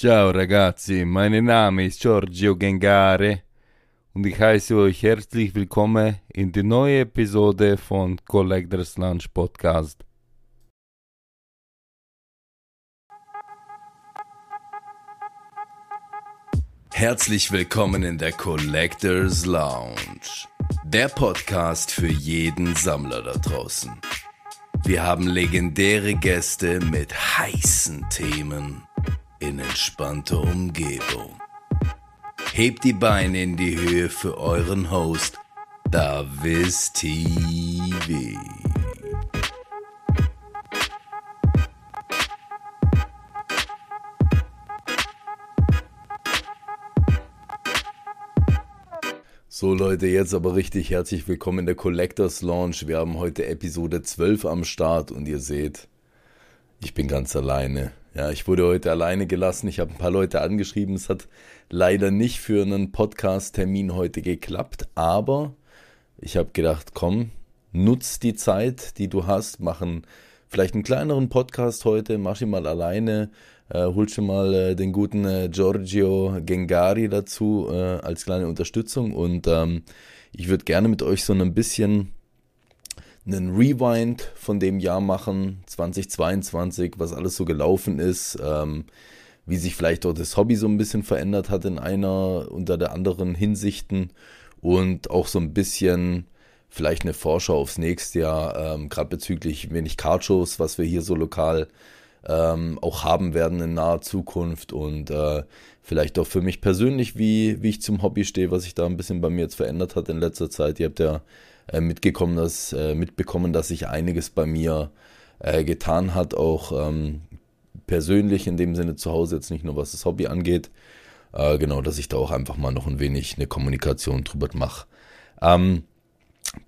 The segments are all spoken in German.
Ciao ragazzi, mein Name ist Giorgio Gengare und ich heiße euch herzlich willkommen in die neue Episode von Collectors Lunch Podcast. Herzlich willkommen in der Collectors Lounge, der Podcast für jeden Sammler da draußen. Wir haben legendäre Gäste mit heißen Themen in entspannter Umgebung. Hebt die Beine in die Höhe für euren Host, Davis TV. So Leute, jetzt aber richtig herzlich willkommen in der Collectors Launch. Wir haben heute Episode 12 am Start und ihr seht, ich bin ganz alleine. Ja, ich wurde heute alleine gelassen. Ich habe ein paar Leute angeschrieben. Es hat leider nicht für einen Podcast-Termin heute geklappt, aber ich habe gedacht, komm, nutz die Zeit, die du hast, machen vielleicht einen kleineren Podcast heute, mach ihn mal alleine, äh, holst du mal äh, den guten äh, Giorgio Gengari dazu äh, als kleine Unterstützung und ähm, ich würde gerne mit euch so ein bisschen einen Rewind von dem Jahr machen, 2022, was alles so gelaufen ist, ähm, wie sich vielleicht auch das Hobby so ein bisschen verändert hat in einer unter der anderen Hinsichten und auch so ein bisschen vielleicht eine Vorschau aufs nächste Jahr, ähm, gerade bezüglich wenig Cardshows, was wir hier so lokal ähm, auch haben werden in naher Zukunft und äh, vielleicht auch für mich persönlich, wie, wie ich zum Hobby stehe, was sich da ein bisschen bei mir jetzt verändert hat in letzter Zeit. Ihr habt ja äh, mitgekommen, dass, äh, mitbekommen, dass sich einiges bei mir äh, getan hat, auch ähm, persönlich in dem Sinne zu Hause, jetzt nicht nur was das Hobby angeht. Äh, genau, dass ich da auch einfach mal noch ein wenig eine Kommunikation drüber mache. Ähm,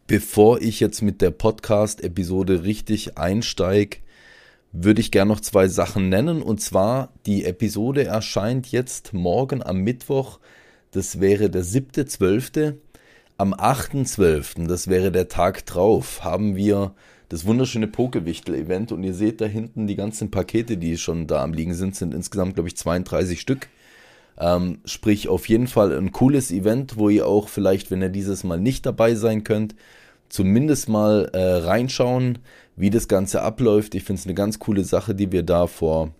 bevor ich jetzt mit der Podcast-Episode richtig einsteige, würde ich gerne noch zwei Sachen nennen. Und zwar, die Episode erscheint jetzt morgen am Mittwoch. Das wäre der 7.12. Am 8.12., das wäre der Tag drauf, haben wir das wunderschöne Pokewichtel-Event und ihr seht da hinten die ganzen Pakete, die schon da am Liegen sind, sind insgesamt, glaube ich, 32 Stück. Ähm, sprich, auf jeden Fall ein cooles Event, wo ihr auch vielleicht, wenn ihr dieses Mal nicht dabei sein könnt, zumindest mal äh, reinschauen, wie das Ganze abläuft. Ich finde es eine ganz coole Sache, die wir da vor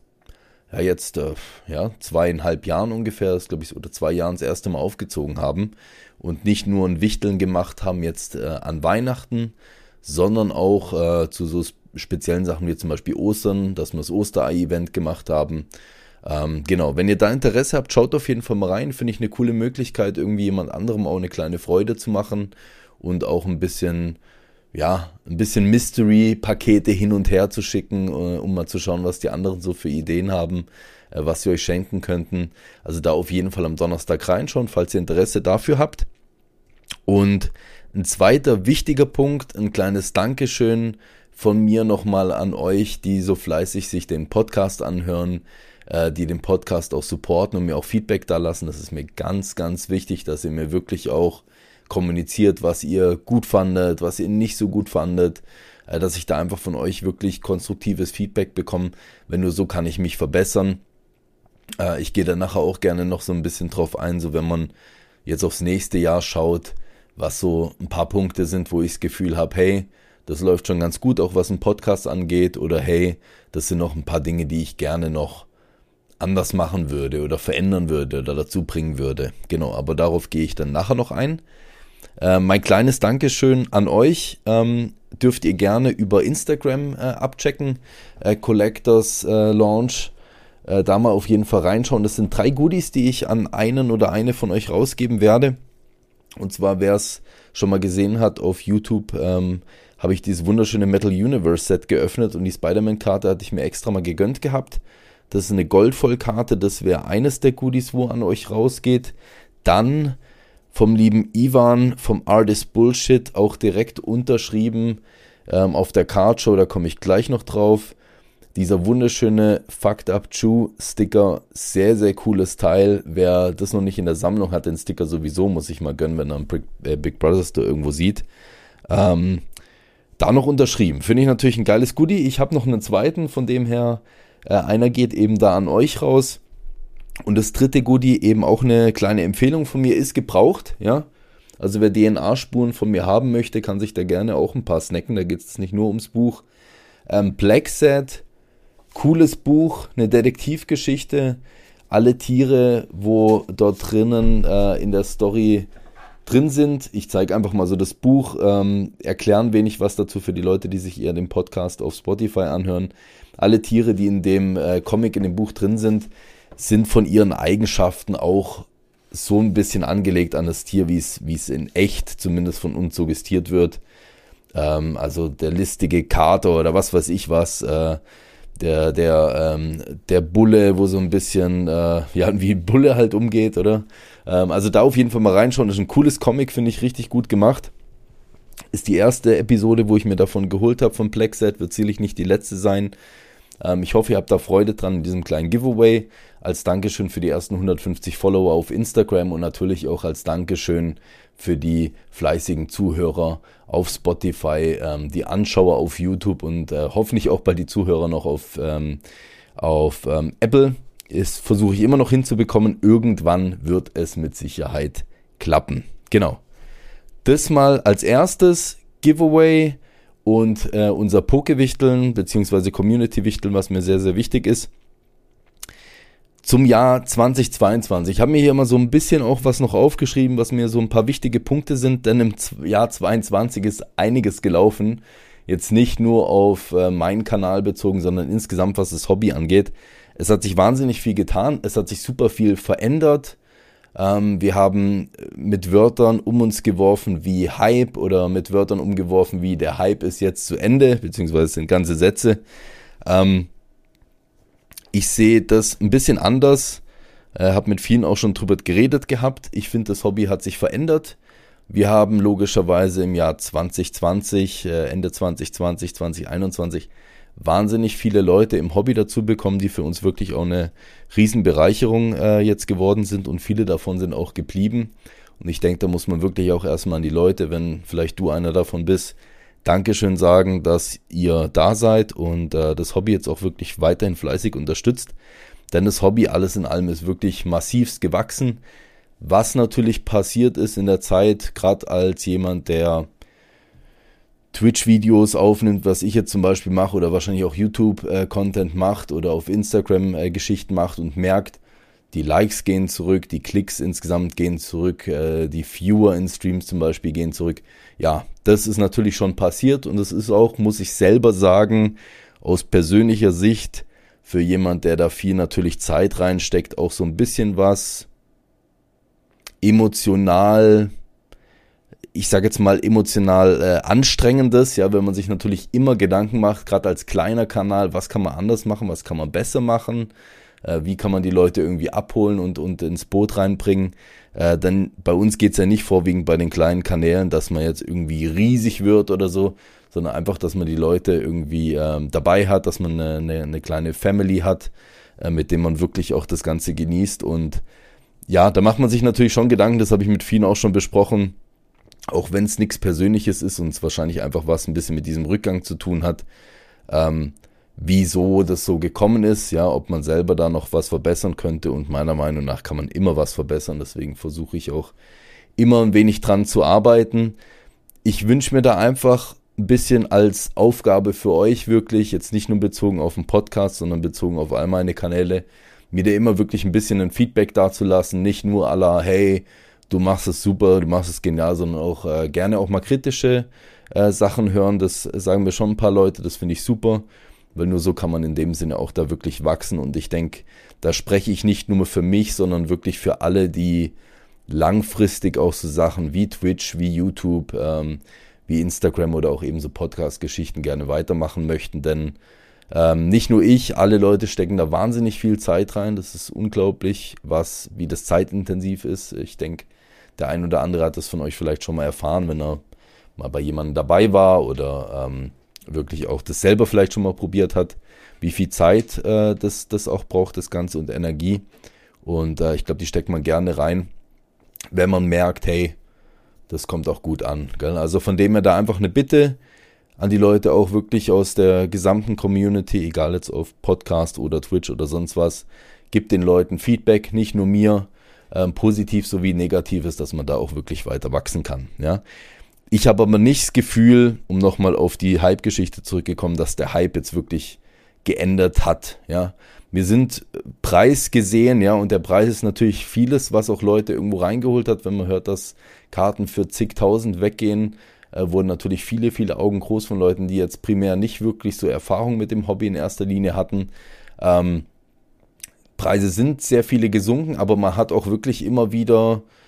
ja, jetzt äh, ja, zweieinhalb Jahren ungefähr, glaube ich, oder zwei Jahren das erste Mal aufgezogen haben und nicht nur ein Wichteln gemacht haben jetzt äh, an Weihnachten, sondern auch äh, zu so speziellen Sachen wie zum Beispiel Ostern, dass wir das Osterei-Event gemacht haben. Ähm, genau, wenn ihr da Interesse habt, schaut auf jeden Fall mal rein. Finde ich eine coole Möglichkeit, irgendwie jemand anderem auch eine kleine Freude zu machen und auch ein bisschen, ja, ein bisschen Mystery-Pakete hin und her zu schicken, äh, um mal zu schauen, was die anderen so für Ideen haben, äh, was sie euch schenken könnten. Also da auf jeden Fall am Donnerstag reinschauen, falls ihr Interesse dafür habt. Und ein zweiter wichtiger Punkt, ein kleines Dankeschön von mir nochmal an euch, die so fleißig sich den Podcast anhören, äh, die den Podcast auch supporten und mir auch Feedback da lassen. Das ist mir ganz, ganz wichtig, dass ihr mir wirklich auch kommuniziert, was ihr gut fandet, was ihr nicht so gut fandet, äh, dass ich da einfach von euch wirklich konstruktives Feedback bekomme. Wenn nur so kann ich mich verbessern. Äh, ich gehe da nachher auch gerne noch so ein bisschen drauf ein, so wenn man jetzt aufs nächste Jahr schaut, was so ein paar Punkte sind, wo ich das Gefühl habe, hey, das läuft schon ganz gut, auch was ein Podcast angeht, oder hey, das sind noch ein paar Dinge, die ich gerne noch anders machen würde oder verändern würde oder dazu bringen würde. Genau, aber darauf gehe ich dann nachher noch ein. Äh, mein kleines Dankeschön an euch ähm, dürft ihr gerne über Instagram äh, abchecken. Äh, Collectors äh, Launch. Äh, da mal auf jeden Fall reinschauen. Das sind drei Goodies, die ich an einen oder eine von euch rausgeben werde. Und zwar, wer es schon mal gesehen hat auf YouTube, ähm, habe ich dieses wunderschöne Metal Universe Set geöffnet und die Spider-Man-Karte hatte ich mir extra mal gegönnt gehabt. Das ist eine Goldvollkarte, das wäre eines der Goodies, wo an euch rausgeht. Dann vom lieben Ivan vom Artist Bullshit auch direkt unterschrieben ähm, auf der Cardshow, da komme ich gleich noch drauf. Dieser wunderschöne Fucked Up Chew Sticker, sehr, sehr cooles Teil. Wer das noch nicht in der Sammlung hat, den Sticker sowieso, muss ich mal gönnen, wenn er einen Big, äh, Brother Store irgendwo sieht. Ähm, da noch unterschrieben. Finde ich natürlich ein geiles Goodie. Ich habe noch einen zweiten, von dem her, äh, einer geht eben da an euch raus. Und das dritte Goodie, eben auch eine kleine Empfehlung von mir, ist gebraucht, ja. Also wer DNA-Spuren von mir haben möchte, kann sich da gerne auch ein paar snacken. Da geht es nicht nur ums Buch. Ähm, Black Set, cooles Buch, eine Detektivgeschichte. Alle Tiere, wo dort drinnen äh, in der Story drin sind. Ich zeige einfach mal so das Buch, ähm, erklären wenig was dazu für die Leute, die sich eher den Podcast auf Spotify anhören. Alle Tiere, die in dem äh, Comic, in dem Buch drin sind, sind von ihren Eigenschaften auch so ein bisschen angelegt an das Tier, wie es, in echt zumindest von uns suggestiert wird. Ähm, also der listige Kater oder was weiß ich was, äh, der, der, ähm, der Bulle, wo so ein bisschen, äh, ja, wie Bulle halt umgeht, oder? Ähm, also da auf jeden Fall mal reinschauen. Das ist ein cooles Comic, finde ich richtig gut gemacht. Ist die erste Episode, wo ich mir davon geholt habe von Plexet, wird sicherlich nicht die letzte sein. Ähm, ich hoffe, ihr habt da Freude dran in diesem kleinen Giveaway. Als Dankeschön für die ersten 150 Follower auf Instagram und natürlich auch als Dankeschön für die fleißigen Zuhörer auf Spotify, ähm, die Anschauer auf YouTube und äh, hoffentlich auch bald die Zuhörer noch auf, ähm, auf ähm, Apple. Ist versuche ich immer noch hinzubekommen. Irgendwann wird es mit Sicherheit klappen. Genau. Das mal als erstes Giveaway und äh, unser Pokewichteln bzw. Community-Wichteln, was mir sehr, sehr wichtig ist. Zum Jahr 2022. Ich habe mir hier mal so ein bisschen auch was noch aufgeschrieben, was mir so ein paar wichtige Punkte sind, denn im Jahr 22 ist einiges gelaufen. Jetzt nicht nur auf äh, meinen Kanal bezogen, sondern insgesamt, was das Hobby angeht. Es hat sich wahnsinnig viel getan, es hat sich super viel verändert. Ähm, wir haben mit Wörtern um uns geworfen wie Hype oder mit Wörtern umgeworfen wie der Hype ist jetzt zu Ende, beziehungsweise sind ganze Sätze. Ähm, ich sehe das ein bisschen anders, äh, habe mit vielen auch schon drüber geredet gehabt. Ich finde, das Hobby hat sich verändert. Wir haben logischerweise im Jahr 2020, äh, Ende 2020, 2021 wahnsinnig viele Leute im Hobby dazu bekommen, die für uns wirklich auch eine Riesenbereicherung äh, jetzt geworden sind und viele davon sind auch geblieben. Und ich denke, da muss man wirklich auch erstmal an die Leute, wenn vielleicht du einer davon bist, Dankeschön sagen, dass ihr da seid und äh, das Hobby jetzt auch wirklich weiterhin fleißig unterstützt. Denn das Hobby alles in allem ist wirklich massivst gewachsen. Was natürlich passiert ist in der Zeit, gerade als jemand, der Twitch-Videos aufnimmt, was ich jetzt zum Beispiel mache oder wahrscheinlich auch YouTube-Content macht oder auf Instagram äh, Geschichten macht und merkt, die Likes gehen zurück, die Klicks insgesamt gehen zurück, äh, die Viewer in Streams zum Beispiel gehen zurück. Ja, das ist natürlich schon passiert und das ist auch, muss ich selber sagen, aus persönlicher Sicht für jemand, der da viel natürlich Zeit reinsteckt, auch so ein bisschen was emotional ich sage jetzt mal, emotional äh, anstrengendes, ja, wenn man sich natürlich immer Gedanken macht, gerade als kleiner Kanal, was kann man anders machen, was kann man besser machen, äh, wie kann man die Leute irgendwie abholen und, und ins Boot reinbringen. Äh, denn bei uns geht's ja nicht vorwiegend bei den kleinen Kanälen, dass man jetzt irgendwie riesig wird oder so, sondern einfach, dass man die Leute irgendwie ähm, dabei hat, dass man eine, eine, eine kleine Family hat, äh, mit dem man wirklich auch das Ganze genießt. Und ja, da macht man sich natürlich schon Gedanken, das habe ich mit vielen auch schon besprochen, auch wenn es nichts Persönliches ist und es wahrscheinlich einfach was ein bisschen mit diesem Rückgang zu tun hat, ähm, wieso das so gekommen ist, ja, ob man selber da noch was verbessern könnte und meiner Meinung nach kann man immer was verbessern, deswegen versuche ich auch immer ein wenig dran zu arbeiten. Ich wünsche mir da einfach ein bisschen als Aufgabe für euch wirklich, jetzt nicht nur bezogen auf den Podcast, sondern bezogen auf all meine Kanäle, mir da immer wirklich ein bisschen ein Feedback dazulassen, nicht nur aller, hey, du machst es super, du machst es genial, sondern auch äh, gerne auch mal kritische äh, Sachen hören. Das sagen mir schon ein paar Leute, das finde ich super, weil nur so kann man in dem Sinne auch da wirklich wachsen. Und ich denke, da spreche ich nicht nur für mich, sondern wirklich für alle, die langfristig auch so Sachen wie Twitch, wie YouTube, ähm, wie Instagram oder auch eben so Podcast-Geschichten gerne weitermachen möchten. Denn ähm, nicht nur ich, alle Leute stecken da wahnsinnig viel Zeit rein. Das ist unglaublich, was, wie das zeitintensiv ist. Ich denke, der ein oder andere hat das von euch vielleicht schon mal erfahren, wenn er mal bei jemandem dabei war oder ähm, wirklich auch das selber vielleicht schon mal probiert hat, wie viel Zeit äh, das, das auch braucht, das Ganze und Energie. Und äh, ich glaube, die steckt man gerne rein, wenn man merkt, hey, das kommt auch gut an. Gell? Also von dem her da einfach eine Bitte an die Leute auch wirklich aus der gesamten Community, egal jetzt auf Podcast oder Twitch oder sonst was, gibt den Leuten Feedback, nicht nur mir, ähm, positiv sowie negatives, dass man da auch wirklich weiter wachsen kann. Ja. Ich habe aber nicht das Gefühl, um nochmal auf die Hype-Geschichte zurückgekommen, dass der Hype jetzt wirklich geändert hat. Ja, wir sind preisgesehen, ja, und der Preis ist natürlich vieles, was auch Leute irgendwo reingeholt hat. Wenn man hört, dass Karten für zigtausend weggehen, äh, wurden natürlich viele, viele Augen groß von Leuten, die jetzt primär nicht wirklich so Erfahrung mit dem Hobby in erster Linie hatten. Ähm, Preise sind sehr viele gesunken, aber man hat auch wirklich immer wieder äh,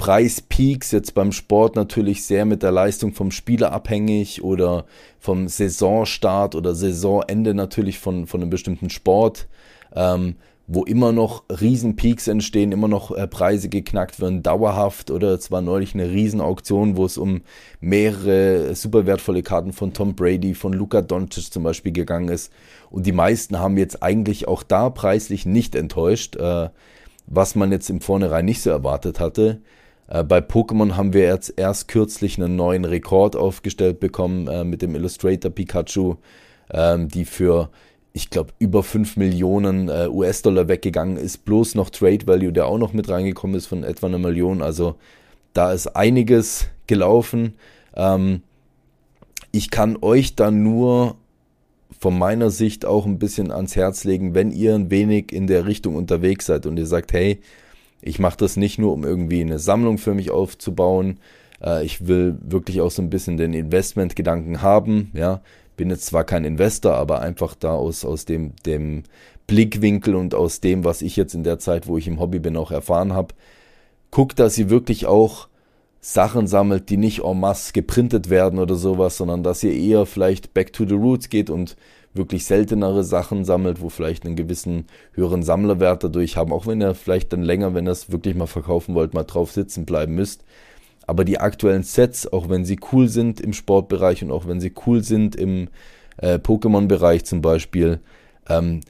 Preispeaks, jetzt beim Sport natürlich sehr mit der Leistung vom Spieler abhängig oder vom Saisonstart oder Saisonende natürlich von, von einem bestimmten Sport. Ähm, wo immer noch Riesenpeaks entstehen, immer noch äh, Preise geknackt werden, dauerhaft. Oder es war neulich eine Riesenauktion, wo es um mehrere super wertvolle Karten von Tom Brady, von Luka Doncic zum Beispiel gegangen ist. Und die meisten haben jetzt eigentlich auch da preislich nicht enttäuscht, äh, was man jetzt im Vornherein nicht so erwartet hatte. Äh, bei Pokémon haben wir jetzt erst kürzlich einen neuen Rekord aufgestellt bekommen äh, mit dem Illustrator Pikachu, ähm, die für ich glaube, über 5 Millionen äh, US-Dollar weggegangen ist, bloß noch Trade Value, der auch noch mit reingekommen ist von etwa einer Million. Also da ist einiges gelaufen. Ähm, ich kann euch dann nur von meiner Sicht auch ein bisschen ans Herz legen, wenn ihr ein wenig in der Richtung unterwegs seid und ihr sagt, hey, ich mache das nicht nur, um irgendwie eine Sammlung für mich aufzubauen. Äh, ich will wirklich auch so ein bisschen den Investmentgedanken haben, ja bin jetzt zwar kein Investor, aber einfach da aus, aus dem, dem Blickwinkel und aus dem, was ich jetzt in der Zeit, wo ich im Hobby bin, auch erfahren habe, guckt, dass ihr wirklich auch Sachen sammelt, die nicht en masse geprintet werden oder sowas, sondern dass ihr eher vielleicht back to the roots geht und wirklich seltenere Sachen sammelt, wo vielleicht einen gewissen höheren Sammlerwert dadurch haben, auch wenn ihr vielleicht dann länger, wenn ihr es wirklich mal verkaufen wollt, mal drauf sitzen bleiben müsst. Aber die aktuellen Sets, auch wenn sie cool sind im Sportbereich und auch wenn sie cool sind im äh, Pokémon-Bereich zum Beispiel, ähm,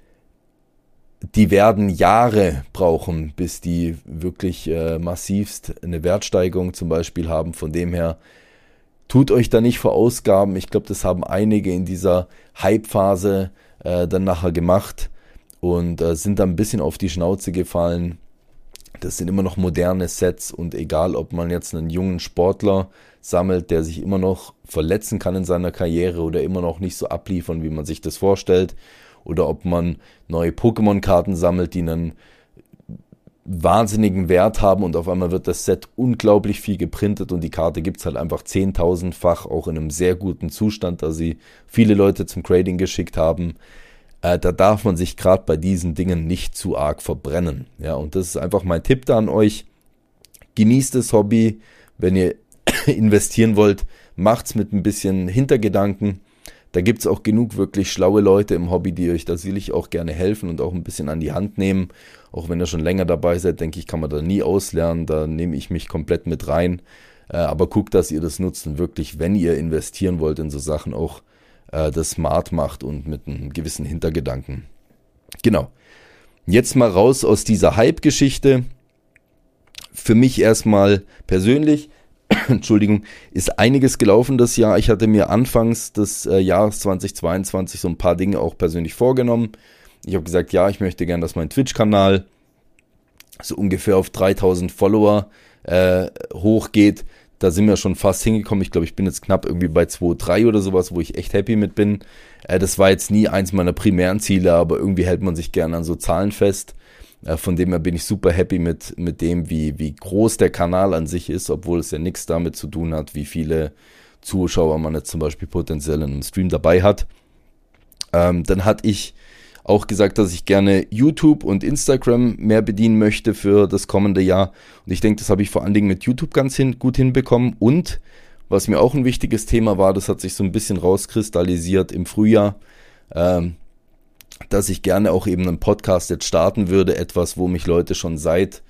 die werden Jahre brauchen, bis die wirklich äh, massivst eine Wertsteigerung zum Beispiel haben. Von dem her, tut euch da nicht vor Ausgaben. Ich glaube, das haben einige in dieser Hype-Phase äh, dann nachher gemacht und äh, sind dann ein bisschen auf die Schnauze gefallen. Das sind immer noch moderne Sets und egal, ob man jetzt einen jungen Sportler sammelt, der sich immer noch verletzen kann in seiner Karriere oder immer noch nicht so abliefern, wie man sich das vorstellt, oder ob man neue Pokémon-Karten sammelt, die einen wahnsinnigen Wert haben und auf einmal wird das Set unglaublich viel geprintet und die Karte gibt es halt einfach zehntausendfach, auch in einem sehr guten Zustand, da sie viele Leute zum Grading geschickt haben äh, da darf man sich gerade bei diesen Dingen nicht zu arg verbrennen. Ja, und das ist einfach mein Tipp da an euch. Genießt das Hobby, wenn ihr investieren wollt, macht's mit ein bisschen Hintergedanken. Da gibt's auch genug wirklich schlaue Leute im Hobby, die euch da will ich auch gerne helfen und auch ein bisschen an die Hand nehmen. Auch wenn ihr schon länger dabei seid, denke ich, kann man da nie auslernen. Da nehme ich mich komplett mit rein. Äh, aber guckt, dass ihr das nutzt und wirklich, wenn ihr investieren wollt in so Sachen, auch äh, das smart macht und mit einem gewissen Hintergedanken. Genau. Jetzt mal raus aus dieser Hype-Geschichte. Für mich erstmal persönlich, Entschuldigung, ist einiges gelaufen das Jahr. Ich hatte mir anfangs des äh, Jahres 2022 so ein paar Dinge auch persönlich vorgenommen. Ich habe gesagt, ja, ich möchte gern, dass mein Twitch-Kanal so ungefähr auf 3000 Follower äh, hochgeht da sind wir schon fast hingekommen. Ich glaube, ich bin jetzt knapp irgendwie bei 2,3 oder sowas, wo ich echt happy mit bin. Äh, das war jetzt nie eins meiner primären Ziele, aber irgendwie hält man sich gerne an so Zahlen fest. Äh, von dem her bin ich super happy mit, mit dem, wie, wie groß der Kanal an sich ist, obwohl es ja nichts damit zu tun hat, wie viele Zuschauer man jetzt zum Beispiel potenziell in einem Stream dabei hat. Ähm, dann hatte ich auch gesagt, dass ich gerne YouTube und Instagram mehr bedienen möchte für das kommende Jahr. Und ich denke, das habe ich vor allen Dingen mit YouTube ganz hin, gut hinbekommen. Und was mir auch ein wichtiges Thema war, das hat sich so ein bisschen rauskristallisiert im Frühjahr, ähm, dass ich gerne auch eben einen Podcast jetzt starten würde. Etwas, wo mich Leute schon seit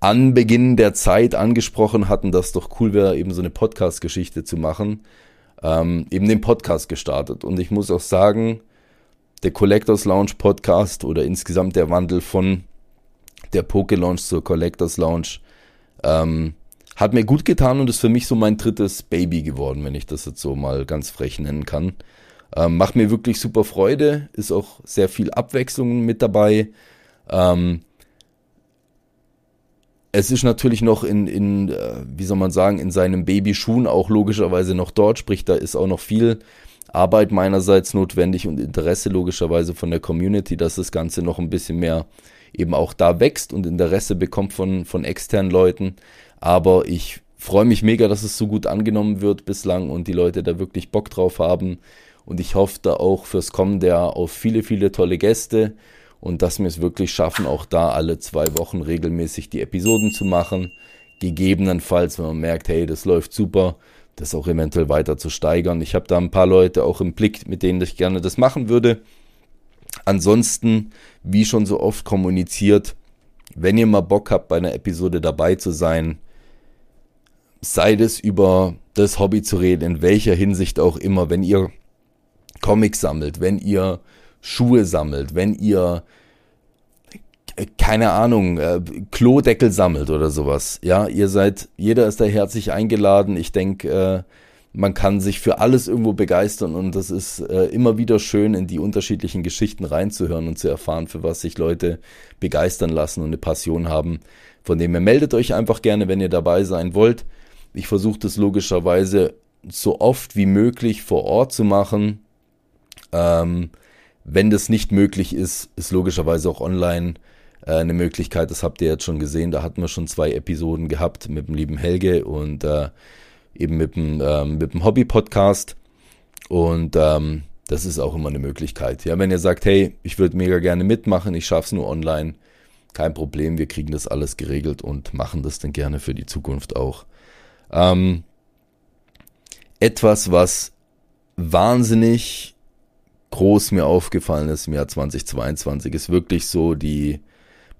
Anbeginn der Zeit angesprochen hatten, dass doch cool wäre, eben so eine Podcast-Geschichte zu machen. Ähm, eben den Podcast gestartet. Und ich muss auch sagen, der Collectors Lounge Podcast oder insgesamt der Wandel von der Poke Lounge zur Collectors Lounge ähm, hat mir gut getan und ist für mich so mein drittes Baby geworden, wenn ich das jetzt so mal ganz frech nennen kann. Ähm, macht mir wirklich super Freude, ist auch sehr viel Abwechslung mit dabei. Ähm, es ist natürlich noch in, in, äh, wie soll man sagen, in seinem Babyschuhen auch logischerweise noch dort, sprich, da ist auch noch viel Arbeit meinerseits notwendig und Interesse logischerweise von der Community, dass das Ganze noch ein bisschen mehr eben auch da wächst und Interesse bekommt von, von externen Leuten. Aber ich freue mich mega, dass es so gut angenommen wird bislang und die Leute da wirklich Bock drauf haben. Und ich hoffe da auch fürs kommende Jahr auf viele, viele tolle Gäste und dass wir es wirklich schaffen, auch da alle zwei Wochen regelmäßig die Episoden zu machen. Gegebenenfalls, wenn man merkt, hey, das läuft super, das auch eventuell weiter zu steigern. Ich habe da ein paar Leute auch im Blick, mit denen ich gerne das machen würde. Ansonsten, wie schon so oft kommuniziert, wenn ihr mal Bock habt, bei einer Episode dabei zu sein, sei es über das Hobby zu reden, in welcher Hinsicht auch immer, wenn ihr Comics sammelt, wenn ihr Schuhe sammelt, wenn ihr keine Ahnung, äh, Klodeckel sammelt oder sowas. Ja, ihr seid, jeder ist da herzlich eingeladen. Ich denke, äh, man kann sich für alles irgendwo begeistern und das ist äh, immer wieder schön, in die unterschiedlichen Geschichten reinzuhören und zu erfahren, für was sich Leute begeistern lassen und eine Passion haben. Von dem her meldet euch einfach gerne, wenn ihr dabei sein wollt. Ich versuche das logischerweise so oft wie möglich vor Ort zu machen. Ähm, wenn das nicht möglich ist, ist logischerweise auch online äh, eine Möglichkeit. Das habt ihr jetzt schon gesehen. Da hatten wir schon zwei Episoden gehabt mit dem lieben Helge und äh, eben mit dem, mit dem Hobby-Podcast. Und ähm, das ist auch immer eine Möglichkeit. Ja, wenn ihr sagt, hey, ich würde mega gerne mitmachen, ich schaff's nur online, kein Problem, wir kriegen das alles geregelt und machen das dann gerne für die Zukunft auch. Ähm, etwas, was wahnsinnig groß mir aufgefallen ist im Jahr 2022, ist wirklich so die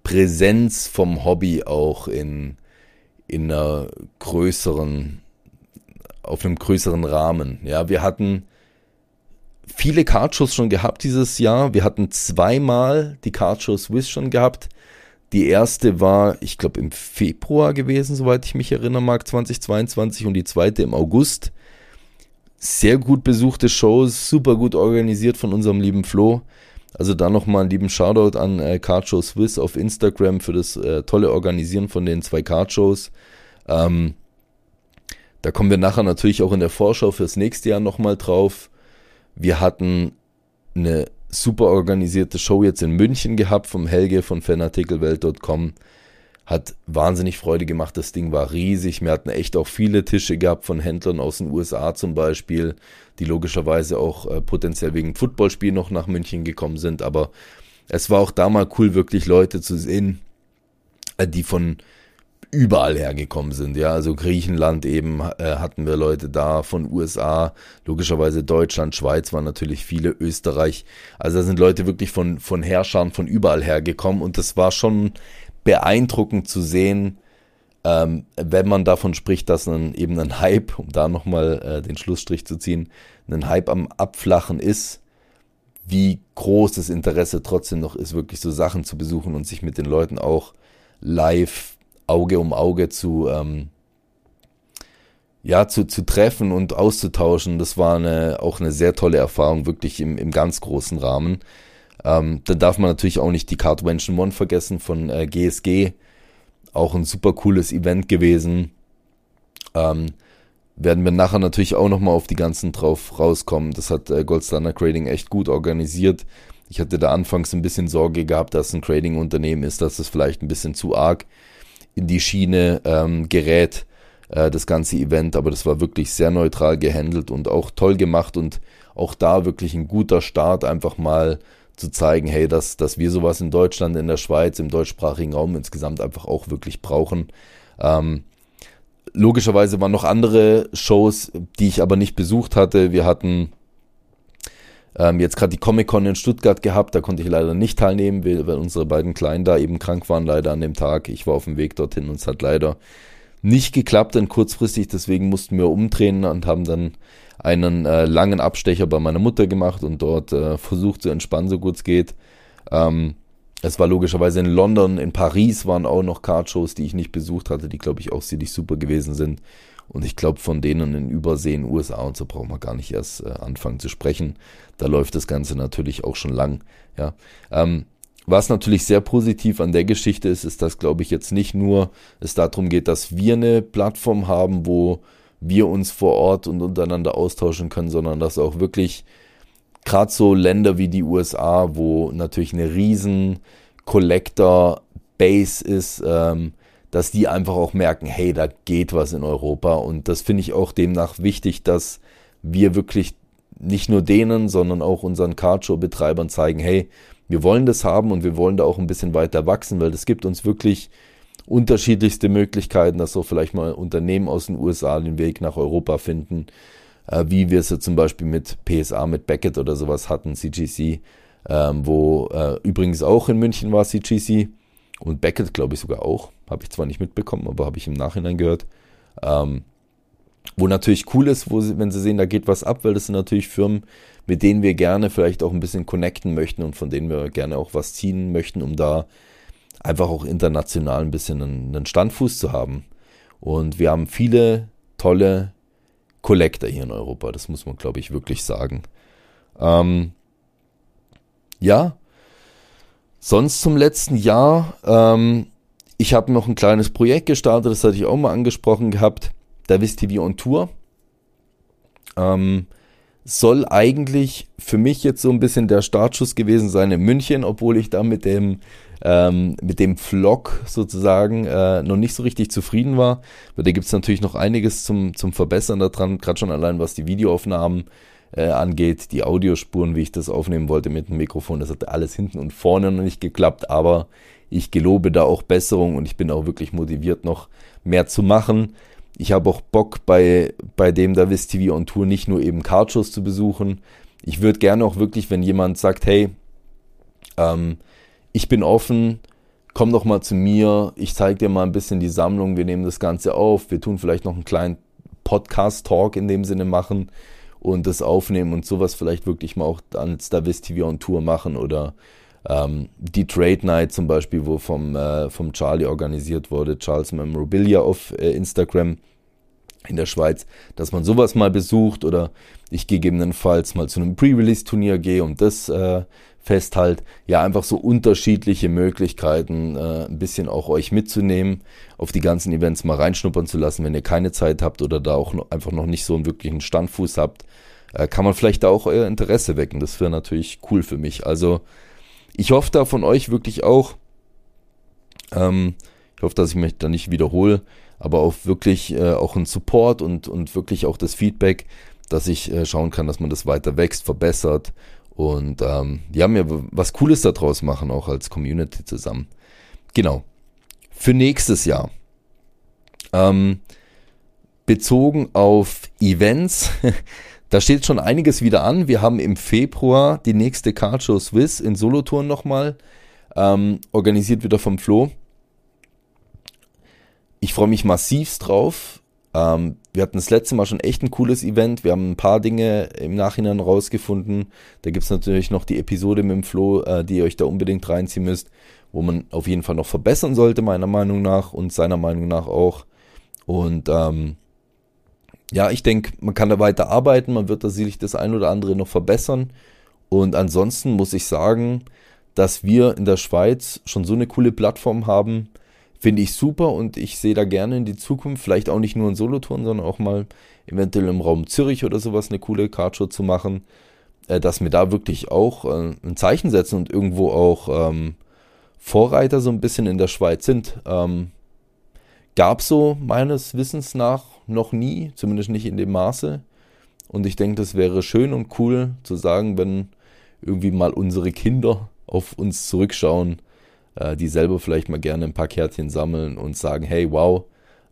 Präsenz vom Hobby auch in, in einer größeren, auf einem größeren Rahmen. Ja, wir hatten viele Cardshows schon gehabt dieses Jahr. Wir hatten zweimal die Cardshow Swiss schon gehabt. Die erste war, ich glaube, im Februar gewesen, soweit ich mich erinnern mag, 2022 und die zweite im August sehr gut besuchte Shows, super gut organisiert von unserem lieben Flo. Also da nochmal einen lieben Shoutout an äh, Cardshow Swiss auf Instagram für das äh, tolle Organisieren von den zwei Cardshows. Ähm, da kommen wir nachher natürlich auch in der Vorschau fürs nächste Jahr nochmal drauf. Wir hatten eine super organisierte Show jetzt in München gehabt vom Helge von fanartikelwelt.com. Hat wahnsinnig Freude gemacht. Das Ding war riesig. Wir hatten echt auch viele Tische gehabt von Händlern aus den USA zum Beispiel, die logischerweise auch äh, potenziell wegen Footballspiel noch nach München gekommen sind. Aber es war auch da mal cool, wirklich Leute zu sehen, äh, die von überall hergekommen sind. Ja, also Griechenland eben äh, hatten wir Leute da, von USA, logischerweise Deutschland, Schweiz waren natürlich viele, Österreich. Also da sind Leute wirklich von, von Herrschern von überall hergekommen und das war schon beeindruckend zu sehen, ähm, wenn man davon spricht, dass ein, eben ein Hype, um da nochmal äh, den Schlussstrich zu ziehen, ein Hype am Abflachen ist, wie groß das Interesse trotzdem noch ist, wirklich so Sachen zu besuchen und sich mit den Leuten auch live Auge um Auge zu, ähm, ja, zu, zu treffen und auszutauschen. Das war eine, auch eine sehr tolle Erfahrung, wirklich im, im ganz großen Rahmen. Ähm, dann darf man natürlich auch nicht die Cardvention One vergessen von äh, GSG. Auch ein super cooles Event gewesen. Ähm, werden wir nachher natürlich auch nochmal auf die ganzen drauf rauskommen. Das hat äh, Gold Standard Trading echt gut organisiert. Ich hatte da anfangs ein bisschen Sorge gehabt, dass ein Trading-Unternehmen ist, dass es vielleicht ein bisschen zu arg in die Schiene ähm, gerät, äh, das ganze Event. Aber das war wirklich sehr neutral gehandelt und auch toll gemacht und auch da wirklich ein guter Start, einfach mal zu zeigen, hey, dass, dass wir sowas in Deutschland, in der Schweiz, im deutschsprachigen Raum insgesamt einfach auch wirklich brauchen. Ähm, logischerweise waren noch andere Shows, die ich aber nicht besucht hatte. Wir hatten ähm, jetzt gerade die Comic-Con in Stuttgart gehabt, da konnte ich leider nicht teilnehmen, weil, unsere beiden Kleinen da eben krank waren, leider an dem Tag. Ich war auf dem Weg dorthin und es hat leider nicht geklappt, dann kurzfristig, deswegen mussten wir umdrehen und haben dann einen äh, langen Abstecher bei meiner Mutter gemacht und dort äh, versucht zu entspannen, so gut es geht. Ähm, es war logischerweise in London, in Paris waren auch noch Cardshows, die ich nicht besucht hatte, die glaube ich auch ziemlich super gewesen sind. Und ich glaube, von denen in Überseen, USA und so brauchen wir gar nicht erst äh, anfangen zu sprechen. Da läuft das Ganze natürlich auch schon lang. Ja. Ähm, was natürlich sehr positiv an der Geschichte ist, ist, dass, glaube ich, jetzt nicht nur es darum geht, dass wir eine Plattform haben, wo wir uns vor Ort und untereinander austauschen können, sondern dass auch wirklich gerade so Länder wie die USA, wo natürlich eine riesen Collector-Base ist, ähm, dass die einfach auch merken, hey, da geht was in Europa. Und das finde ich auch demnach wichtig, dass wir wirklich nicht nur denen, sondern auch unseren Cardshow-Betreibern zeigen, hey, wir wollen das haben und wir wollen da auch ein bisschen weiter wachsen, weil das gibt uns wirklich unterschiedlichste Möglichkeiten, dass so vielleicht mal Unternehmen aus den USA den Weg nach Europa finden, äh, wie wir es ja zum Beispiel mit PSA, mit Beckett oder sowas hatten, CGC, ähm, wo äh, übrigens auch in München war CGC und Beckett glaube ich sogar auch, habe ich zwar nicht mitbekommen, aber habe ich im Nachhinein gehört. Ähm, wo natürlich cool ist, wo sie, wenn sie sehen, da geht was ab, weil das sind natürlich Firmen, mit denen wir gerne vielleicht auch ein bisschen connecten möchten und von denen wir gerne auch was ziehen möchten, um da einfach auch international ein bisschen einen, Standfuß zu haben. Und wir haben viele tolle Collector hier in Europa, das muss man, glaube ich, wirklich sagen. Ähm, ja, sonst zum letzten Jahr, ähm, ich habe noch ein kleines Projekt gestartet, das hatte ich auch mal angesprochen gehabt. Davis TV on Tour. Ähm, soll eigentlich für mich jetzt so ein bisschen der Startschuss gewesen sein in München, obwohl ich da mit dem, ähm, mit dem Vlog sozusagen äh, noch nicht so richtig zufrieden war. Weil da gibt es natürlich noch einiges zum, zum Verbessern daran, gerade schon allein was die Videoaufnahmen äh, angeht, die Audiospuren, wie ich das aufnehmen wollte mit dem Mikrofon. Das hat alles hinten und vorne noch nicht geklappt, aber ich gelobe da auch Besserung und ich bin auch wirklich motiviert, noch mehr zu machen ich habe auch Bock bei, bei dem Davis TV on Tour nicht nur eben Cardshows zu besuchen. Ich würde gerne auch wirklich, wenn jemand sagt, hey, ähm, ich bin offen, komm doch mal zu mir, ich zeige dir mal ein bisschen die Sammlung, wir nehmen das Ganze auf, wir tun vielleicht noch einen kleinen Podcast-Talk in dem Sinne machen und das aufnehmen und sowas vielleicht wirklich mal auch als Davis TV on Tour machen oder ähm, die Trade Night zum Beispiel, wo vom, äh, vom Charlie organisiert wurde, Charles Memorabilia auf äh, Instagram in der Schweiz, dass man sowas mal besucht oder ich gegebenenfalls mal zu einem Pre-Release-Turnier gehe und das äh, festhalt. Ja, einfach so unterschiedliche Möglichkeiten, äh, ein bisschen auch euch mitzunehmen, auf die ganzen Events mal reinschnuppern zu lassen, wenn ihr keine Zeit habt oder da auch noch, einfach noch nicht so einen wirklichen Standfuß habt, äh, kann man vielleicht da auch euer Interesse wecken. Das wäre natürlich cool für mich. Also ich hoffe da von euch wirklich auch, ähm, ich hoffe, dass ich mich da nicht wiederhole, aber auch wirklich äh, auch ein Support und, und wirklich auch das Feedback, dass ich äh, schauen kann, dass man das weiter wächst, verbessert und ähm, ja, mir was Cooles daraus machen, auch als Community zusammen. Genau. Für nächstes Jahr. Ähm, bezogen auf Events Da steht schon einiges wieder an. Wir haben im Februar die nächste Card Show Swiss in Solothurn nochmal. Ähm, organisiert wieder vom Flo. Ich freue mich massivst drauf. Ähm, wir hatten das letzte Mal schon echt ein cooles Event. Wir haben ein paar Dinge im Nachhinein rausgefunden. Da gibt es natürlich noch die Episode mit dem Flo, äh, die ihr euch da unbedingt reinziehen müsst, wo man auf jeden Fall noch verbessern sollte, meiner Meinung nach und seiner Meinung nach auch. Und ähm, ja, ich denke, man kann da weiter arbeiten, man wird da sicherlich das ein oder andere noch verbessern. Und ansonsten muss ich sagen, dass wir in der Schweiz schon so eine coole Plattform haben, finde ich super und ich sehe da gerne in die Zukunft, vielleicht auch nicht nur in Solothurn, sondern auch mal eventuell im Raum Zürich oder sowas eine coole Cardshow zu machen, äh, dass wir da wirklich auch äh, ein Zeichen setzen und irgendwo auch ähm, Vorreiter so ein bisschen in der Schweiz sind. Ähm, Gab so meines Wissens nach noch nie, zumindest nicht in dem Maße. Und ich denke, das wäre schön und cool zu sagen, wenn irgendwie mal unsere Kinder auf uns zurückschauen, äh, die selber vielleicht mal gerne ein paar Kärtchen sammeln und sagen, hey, wow,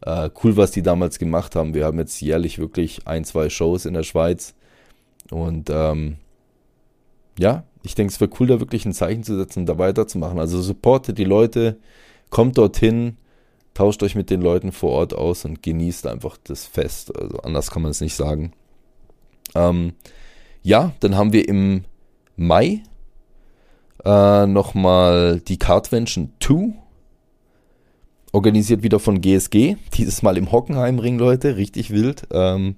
äh, cool, was die damals gemacht haben. Wir haben jetzt jährlich wirklich ein, zwei Shows in der Schweiz. Und ähm, ja, ich denke, es wäre cool, da wirklich ein Zeichen zu setzen und da weiterzumachen. Also supportet die Leute, kommt dorthin, tauscht euch mit den Leuten vor Ort aus und genießt einfach das Fest. Also anders kann man es nicht sagen. Ähm, ja, dann haben wir im Mai äh, nochmal die Cardvention 2. Organisiert wieder von GSG. Dieses Mal im Hockenheimring, Leute. Richtig wild. Ähm,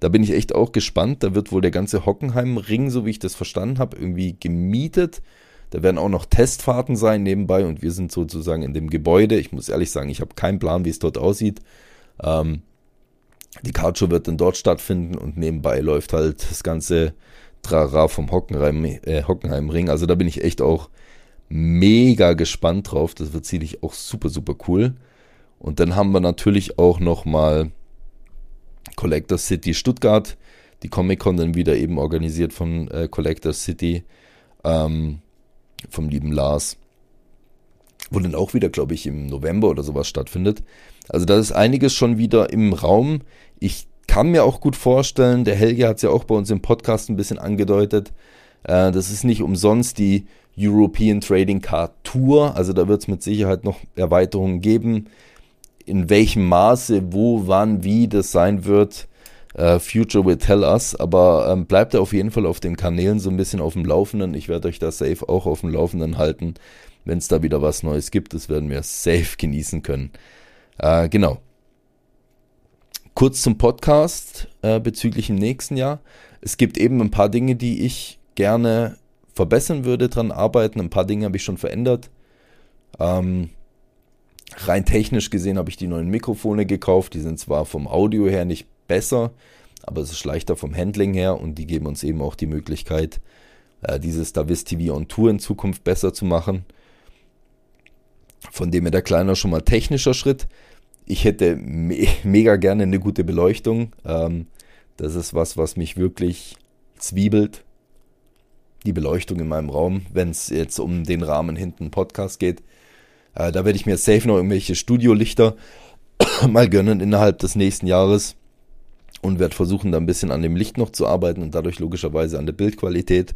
da bin ich echt auch gespannt. Da wird wohl der ganze Hockenheimring, so wie ich das verstanden habe, irgendwie gemietet Da werden auch noch Testfahrten sein nebenbei und wir sind sozusagen in dem Gebäude. Ich muss ehrlich sagen, ich habe keinen Plan, wie es dort aussieht. Ähm, die Cardshow wird dann dort stattfinden und nebenbei läuft halt das ganze Trara vom Hockenheim, äh, Hockenheimring. Also da bin ich echt auch mega gespannt drauf. Das wird sicherlich auch super, super cool. Und dann haben wir natürlich auch nochmal Collector City Stuttgart. Die Comic-Con dann wieder eben organisiert von äh, Collector City. Ähm, vom lieben Lars. Wo dann auch wieder, glaube ich, im November oder sowas stattfindet. Also da ist einiges schon wieder im Raum. Ich kann mir auch gut vorstellen, der Helge hat es ja auch bei uns im Podcast ein bisschen angedeutet, äh, das ist nicht umsonst die European Trading Card Tour. Also da wird es mit Sicherheit noch Erweiterungen geben. In welchem Maße, wo, wann, wie das sein wird, uh, Future will tell us. Aber ähm, bleibt auf jeden Fall auf den Kanälen so ein bisschen auf dem Laufenden. Ich werde euch da safe auch auf dem Laufenden halten. Wenn es da wieder was Neues gibt, das werden wir safe genießen können. Äh, genau. Kurz zum Podcast äh, bezüglich im nächsten Jahr. Es gibt eben ein paar Dinge, die ich gerne verbessern würde, dran arbeiten. Ein paar Dinge habe ich schon verändert. Ähm, rein technisch gesehen habe ich die neuen Mikrofone gekauft. Die sind zwar vom Audio her nicht besser, aber es ist leichter vom Handling her und die geben uns eben auch die Möglichkeit, äh, dieses Davis TV on Tour in Zukunft besser zu machen. Von dem her der kleine schon mal technischer Schritt. Ich hätte me mega gerne eine gute Beleuchtung. Ähm, das ist was, was mich wirklich zwiebelt. Die Beleuchtung in meinem Raum, wenn es jetzt um den Rahmen hinten Podcast geht. Äh, da werde ich mir safe noch irgendwelche Studiolichter mal gönnen innerhalb des nächsten Jahres und werde versuchen, da ein bisschen an dem Licht noch zu arbeiten und dadurch logischerweise an der Bildqualität.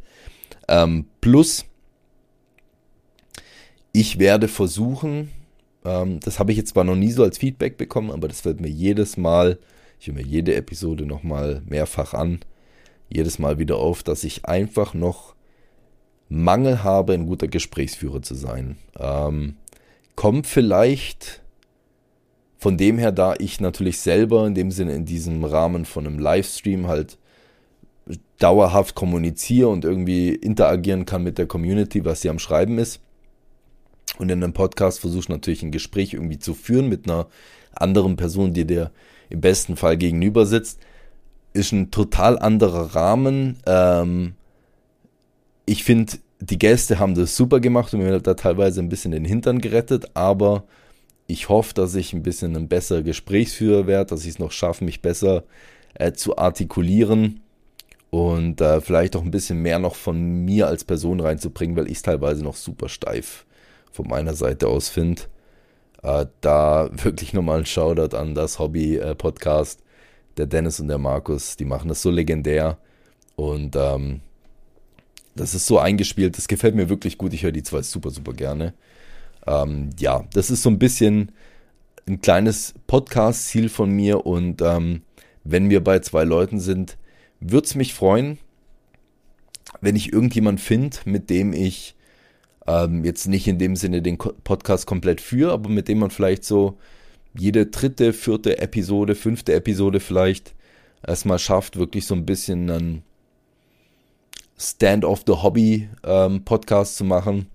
Ähm, plus, ich werde versuchen, ähm, das habe ich jetzt zwar noch nie so als Feedback bekommen, aber das fällt mir jedes Mal, ich höre mir jede Episode nochmal mehrfach an, jedes Mal wieder auf, dass ich einfach noch Mangel habe, ein guter Gesprächsführer zu sein. Ähm, kommt vielleicht von dem her, da ich natürlich selber in dem Sinne in diesem Rahmen von einem Livestream halt dauerhaft kommuniziere und irgendwie interagieren kann mit der Community, was sie am Schreiben ist, und in einem Podcast versuchst du natürlich ein Gespräch irgendwie zu führen mit einer anderen Person, die dir im besten Fall gegenüber sitzt. Ist ein total anderer Rahmen. Ähm, ich finde, die Gäste haben das super gemacht und mir hat da teilweise ein bisschen den Hintern gerettet, aber ich hoffe, dass ich ein bisschen ein besserer Gesprächsführer werde, dass ich es noch schaffe, mich besser äh, zu artikulieren und äh, vielleicht auch ein bisschen mehr noch von mir als Person reinzubringen, weil ich es teilweise noch super steif von meiner Seite aus finde. Äh, da wirklich nochmal ein Shoutout an das Hobby-Podcast. der Dennis und der Markus, die machen das so legendär. Und ähm, das ist so eingespielt, das gefällt mir wirklich gut. Ich höre die zwei super, super gerne. Ähm, ja, das ist so ein bisschen ein kleines Podcast-Ziel von mir. Und ähm, wenn wir bei zwei Leuten sind, würde es mich freuen, wenn ich irgendjemand finde, mit dem ich ähm, jetzt nicht in dem Sinne den Podcast komplett für, aber mit dem man vielleicht so jede dritte, vierte Episode, fünfte Episode vielleicht erstmal schafft, wirklich so ein bisschen einen Stand of the Hobby ähm, Podcast zu machen,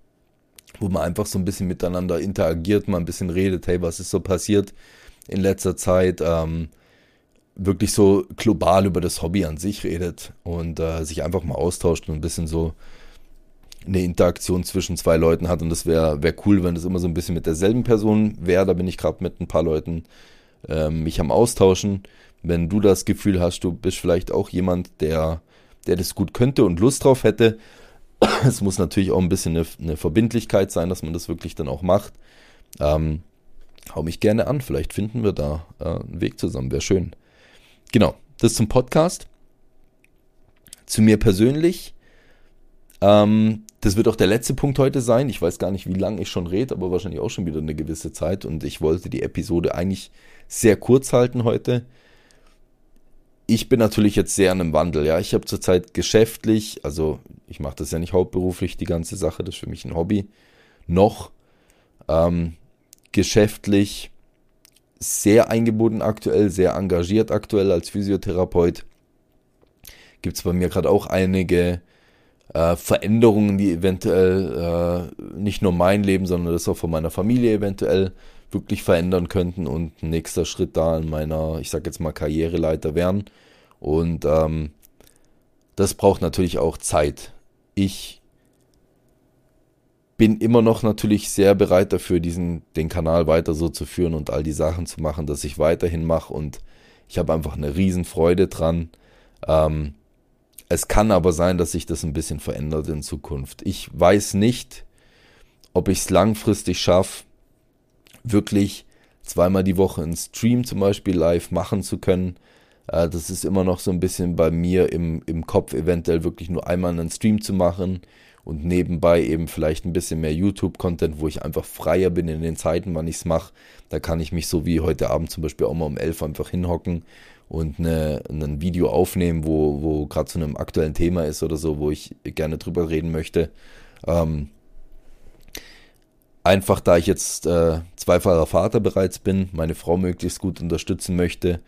wo man einfach so ein bisschen miteinander interagiert, mal ein bisschen redet, hey, was ist so passiert in letzter Zeit, ähm, wirklich so global über das Hobby an sich redet und äh, sich einfach mal austauscht und ein bisschen so eine Interaktion zwischen zwei Leuten hat. Und das wäre wär cool, wenn das immer so ein bisschen mit derselben Person wäre. Da bin ich gerade mit ein paar Leuten äh, mich am Austauschen. Wenn du das Gefühl hast, du bist vielleicht auch jemand, der, der das gut könnte und Lust drauf hätte. Es muss natürlich auch ein bisschen eine, eine Verbindlichkeit sein, dass man das wirklich dann auch macht. Ähm, hau mich gerne an. Vielleicht finden wir da äh, einen Weg zusammen. Wäre schön. Genau, das zum Podcast. Zu mir persönlich. Ähm, das wird auch der letzte Punkt heute sein. Ich weiß gar nicht, wie lange ich schon rede, aber wahrscheinlich auch schon wieder eine gewisse Zeit. Und ich wollte die Episode eigentlich sehr kurz halten heute. Ich bin natürlich jetzt sehr an einem Wandel. Ja, ich habe zurzeit geschäftlich, also ich mache das ja nicht hauptberuflich, die ganze Sache, das ist für mich ein Hobby. Noch ähm, geschäftlich sehr eingebunden aktuell, sehr engagiert aktuell als Physiotherapeut. Gibt es bei mir gerade auch einige äh, Veränderungen, die eventuell äh, nicht nur mein Leben, sondern das auch von meiner Familie eventuell wirklich verändern könnten und nächster Schritt da in meiner, ich sag jetzt mal, Karriereleiter wären. Und ähm, das braucht natürlich auch Zeit. Ich bin immer noch natürlich sehr bereit dafür, diesen, den Kanal weiter so zu führen und all die Sachen zu machen, dass ich weiterhin mache und ich habe einfach eine Riesenfreude dran. Ähm, es kann aber sein, dass sich das ein bisschen verändert in Zukunft. Ich weiß nicht, ob ich es langfristig schaffe, wirklich zweimal die Woche einen Stream zum Beispiel live machen zu können. Äh, das ist immer noch so ein bisschen bei mir im, im Kopf, eventuell wirklich nur einmal einen Stream zu machen und nebenbei eben vielleicht ein bisschen mehr YouTube-Content, wo ich einfach freier bin in den Zeiten, wann ich es mache. Da kann ich mich so wie heute Abend zum Beispiel auch mal um 11 einfach hinhocken und eine, ein Video aufnehmen, wo, wo gerade zu einem aktuellen Thema ist oder so, wo ich gerne drüber reden möchte. Ähm, einfach da ich jetzt äh, zweifacher Vater bereits bin, meine Frau möglichst gut unterstützen möchte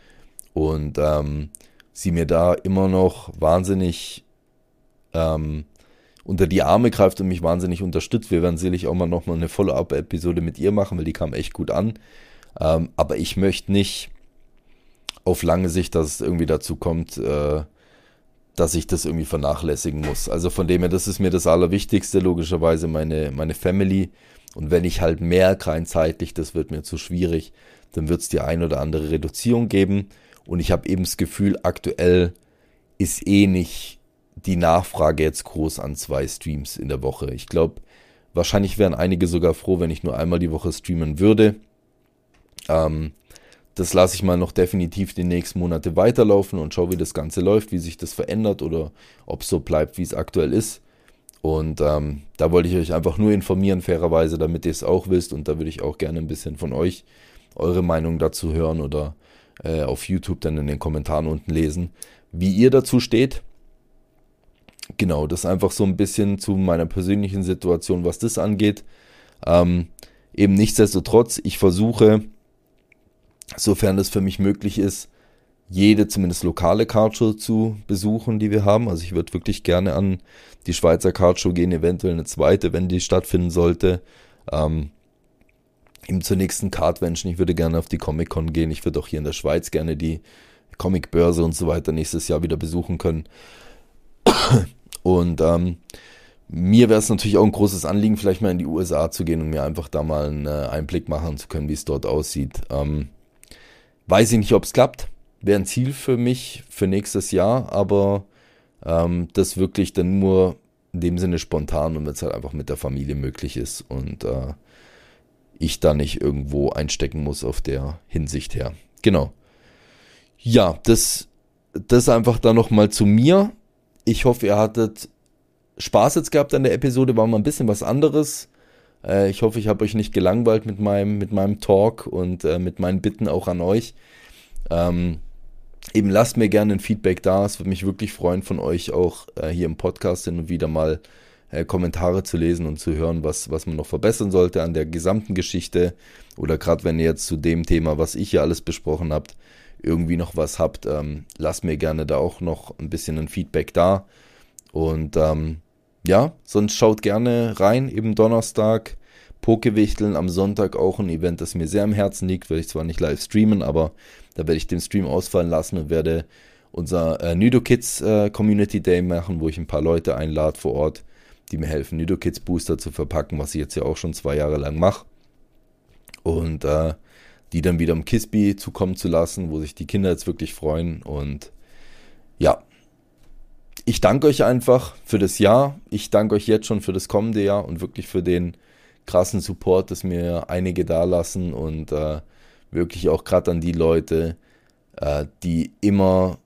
und ähm, sie mir da immer noch wahnsinnig ähm, unter die Arme greift und mich wahnsinnig unterstützt. Wir werden sicherlich auch mal nochmal eine Follow-up-Episode mit ihr machen, weil die kam echt gut an. Ähm, aber ich möchte nicht auf lange Sicht, dass es irgendwie dazu kommt, äh, dass ich das irgendwie vernachlässigen muss. Also von dem her, das ist mir das Allerwichtigste, logischerweise meine, meine Family. Und wenn ich halt merke, rein zeitlich, das wird mir zu schwierig, dann wird es die ein oder andere Reduzierung geben. Und ich habe eben das Gefühl, aktuell ist eh nicht die Nachfrage jetzt groß an zwei Streams in der Woche. Ich glaube, wahrscheinlich wären einige sogar froh, wenn ich nur einmal die Woche streamen würde. Ähm, das lasse ich mal noch definitiv die nächsten Monate weiterlaufen und schaue, wie das Ganze läuft, wie sich das verändert oder ob es so bleibt, wie es aktuell ist. Und ähm, da wollte ich euch einfach nur informieren, fairerweise, damit ihr es auch wisst. Und da würde ich auch gerne ein bisschen von euch eure Meinung dazu hören oder äh, auf YouTube dann in den Kommentaren unten lesen, wie ihr dazu steht. Genau, das einfach so ein bisschen zu meiner persönlichen Situation, was das angeht. Ähm, eben nichtsdestotrotz, ich versuche sofern es für mich möglich ist, jede zumindest lokale Cardshow zu besuchen, die wir haben. Also ich würde wirklich gerne an die Schweizer Cardshow gehen, eventuell eine zweite, wenn die stattfinden sollte. Ähm, eben zur nächsten Cardvention. Ich würde gerne auf die Comic-Con gehen. Ich würde auch hier in der Schweiz gerne die Comic-Börse und so weiter nächstes Jahr wieder besuchen können. Und ähm, mir wäre es natürlich auch ein großes Anliegen, vielleicht mal in die USA zu gehen und mir einfach da mal einen äh, Einblick machen zu können, wie es dort aussieht. Ähm, Weiß ich nicht, ob es klappt. Wäre ein Ziel für mich für nächstes Jahr, aber ähm, das wirklich dann nur in dem Sinne spontan und wenn es halt einfach mit der Familie möglich ist und äh, ich da nicht irgendwo einstecken muss auf der Hinsicht her. Genau. Ja, das, das einfach dann nochmal zu mir. Ich hoffe, ihr hattet Spaß jetzt gehabt an der Episode, war mal ein bisschen was anderes. Äh, ich hoffe, ich habe euch nicht gelangweilt mit meinem, mit meinem Talk und äh, mit meinen Bitten auch an euch. Ähm, eben lasst mir gerne ein Feedback da. Es würde mich wirklich freuen, von euch auch äh, hier im Podcast hin und wieder mal äh, Kommentare zu lesen und zu hören, was, was man noch verbessern sollte an der gesamten Geschichte. Oder gerade wenn ihr jetzt zu dem Thema, was ich hier alles besprochen habt, irgendwie noch was habt, ähm, lasst mir gerne da auch noch ein bisschen ein Feedback da. Und ähm, ja, sonst schaut gerne rein, eben Donnerstag. Pokewichteln am Sonntag auch ein Event, das mir sehr am Herzen liegt, werde ich zwar nicht live streamen, aber da werde ich den Stream ausfallen lassen und werde unser äh, Nido Kids äh, Community Day machen, wo ich ein paar Leute einlade vor Ort, die mir helfen, Nido Kids Booster zu verpacken, was ich jetzt ja auch schon zwei Jahre lang mache. Und äh, die dann wieder im Kisby zukommen zu lassen, wo sich die Kinder jetzt wirklich freuen. Und ja, ich danke euch einfach für das Jahr. Ich danke euch jetzt schon für das kommende Jahr und wirklich für den krassen Support, das mir einige da lassen und äh, wirklich auch gerade an die Leute, äh, die immer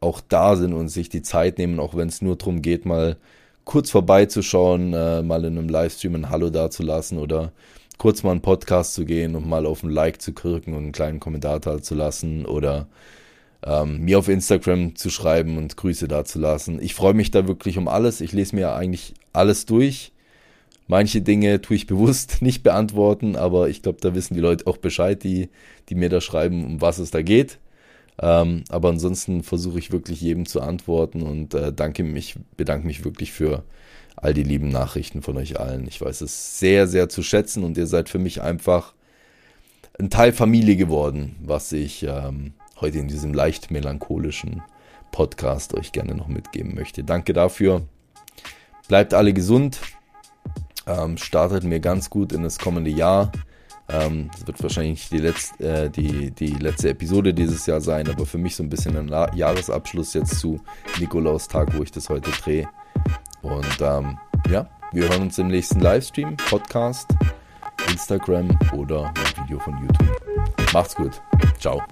auch da sind und sich die Zeit nehmen, auch wenn es nur darum geht, mal kurz vorbeizuschauen, äh, mal in einem Livestream ein Hallo dazulassen oder kurz mal einen Podcast zu gehen und mal auf ein Like zu klicken und einen kleinen Kommentar da zu lassen oder ähm, mir auf Instagram zu schreiben und Grüße da zu lassen. Ich freue mich da wirklich um alles. Ich lese mir eigentlich alles durch. Manche Dinge tue ich bewusst nicht beantworten, aber ich glaube, da wissen die Leute auch Bescheid, die, die mir da schreiben, um was es da geht. Ähm, aber ansonsten versuche ich wirklich jedem zu antworten und äh, danke mich, bedanke mich wirklich für all die lieben Nachrichten von euch allen. Ich weiß es sehr, sehr zu schätzen und ihr seid für mich einfach ein Teil Familie geworden, was ich ähm, heute in diesem leicht melancholischen Podcast euch gerne noch mitgeben möchte. Danke dafür. Bleibt alle gesund. Ähm, startet mir ganz gut in das kommende Jahr. Ähm, das wird wahrscheinlich die letzte, äh, die, die letzte Episode dieses Jahr sein, aber für mich so ein bisschen ein La Jahresabschluss jetzt zu Nikolaustag, wo ich das heute drehe. Und ähm, ja, wir hören uns im nächsten Livestream, Podcast, Instagram oder ein Video von YouTube. Macht's gut. Ciao.